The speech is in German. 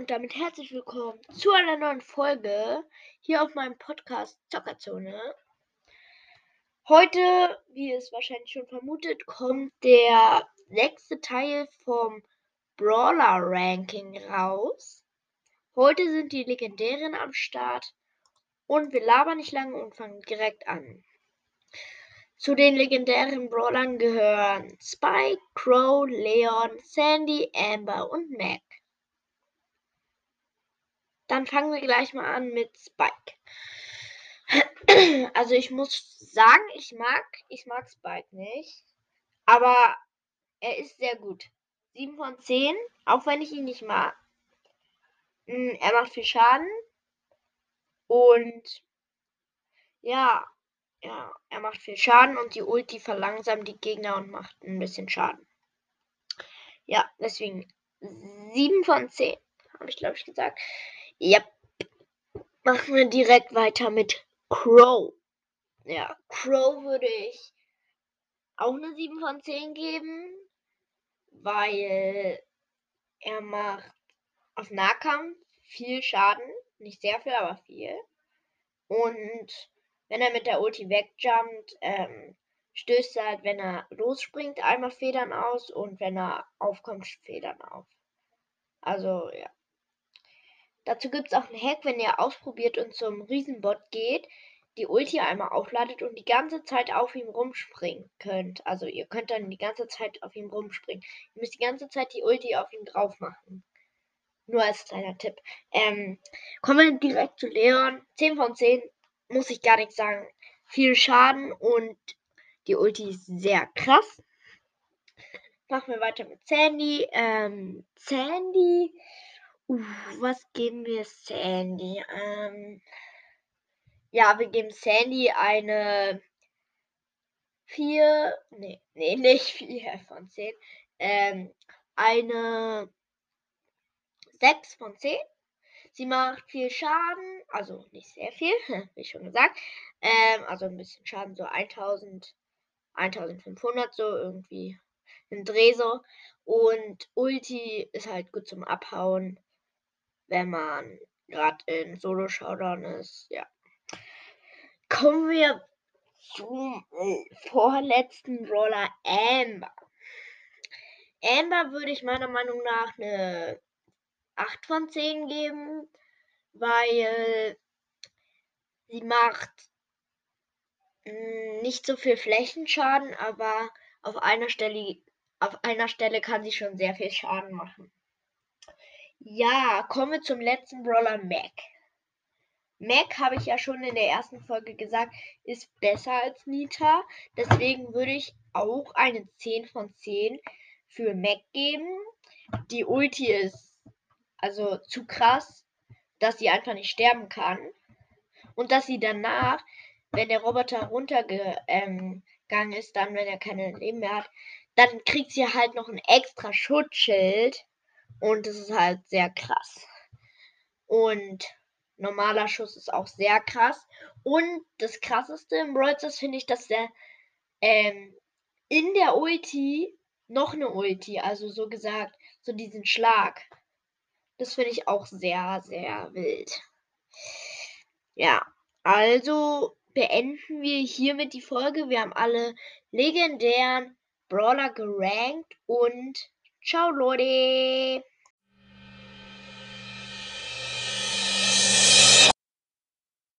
und damit herzlich willkommen zu einer neuen Folge hier auf meinem Podcast Zockerzone. Heute, wie ihr es wahrscheinlich schon vermutet, kommt der sechste Teil vom Brawler Ranking raus. Heute sind die Legendären am Start und wir labern nicht lange und fangen direkt an. Zu den legendären Brawlern gehören Spike, Crow, Leon, Sandy, Amber und Mac. Dann fangen wir gleich mal an mit Spike. Also ich muss sagen, ich mag, ich mag Spike nicht. Aber er ist sehr gut. 7 von 10, auch wenn ich ihn nicht mag. Hm, er macht viel Schaden. Und ja, ja, er macht viel Schaden und die Ulti verlangsamt die Gegner und macht ein bisschen Schaden. Ja, deswegen 7 von 10, habe ich glaube ich gesagt. Ja. Machen wir direkt weiter mit Crow. Ja, Crow würde ich auch eine 7 von 10 geben, weil er macht auf Nahkampf viel Schaden. Nicht sehr viel, aber viel. Und wenn er mit der Ulti wegjumpt, ähm, stößt er halt, wenn er losspringt, einmal Federn aus und wenn er aufkommt, Federn auf. Also, ja. Dazu gibt es auch einen Hack, wenn ihr ausprobiert und zum Riesenbot geht, die Ulti einmal aufladet und die ganze Zeit auf ihm rumspringen könnt. Also ihr könnt dann die ganze Zeit auf ihm rumspringen. Ihr müsst die ganze Zeit die Ulti auf ihn drauf machen. Nur als kleiner Tipp. Ähm, kommen wir direkt zu Leon. 10 von 10 muss ich gar nicht sagen. Viel Schaden und die Ulti ist sehr krass. Machen wir weiter mit Sandy. Ähm, Sandy Uh, was geben wir Sandy? Ähm, ja, wir geben Sandy eine 4, nee, nee, nicht 4 von 10. Ähm, eine 6 von 10. Sie macht viel Schaden, also nicht sehr viel, wie schon gesagt. Ähm, also ein bisschen Schaden, so 1000, 1500, so irgendwie ein Dreh so. Und Ulti ist halt gut zum Abhauen wenn man gerade in Solo-Showdown ist. Ja. Kommen wir zum äh, vorletzten Brawler Amber. Amber würde ich meiner Meinung nach eine 8 von 10 geben, weil sie macht hm, nicht so viel Flächenschaden, aber auf einer Stelle auf einer Stelle kann sie schon sehr viel Schaden machen. Ja, kommen wir zum letzten Brawler Mac. Mac, habe ich ja schon in der ersten Folge gesagt, ist besser als Nita. Deswegen würde ich auch eine 10 von 10 für Mac geben. Die Ulti ist also zu krass, dass sie einfach nicht sterben kann. Und dass sie danach, wenn der Roboter runtergegangen ähm, ist, dann, wenn er keine Leben mehr hat, dann kriegt sie halt noch ein extra Schutzschild und das ist halt sehr krass. Und normaler Schuss ist auch sehr krass. Und das krasseste im Brawl finde ich, dass der ähm, in der Ulti noch eine Ulti, also so gesagt, so diesen Schlag. Das finde ich auch sehr, sehr wild. Ja, also beenden wir hiermit die Folge. Wir haben alle legendären Brawler gerankt und Ciao Lore!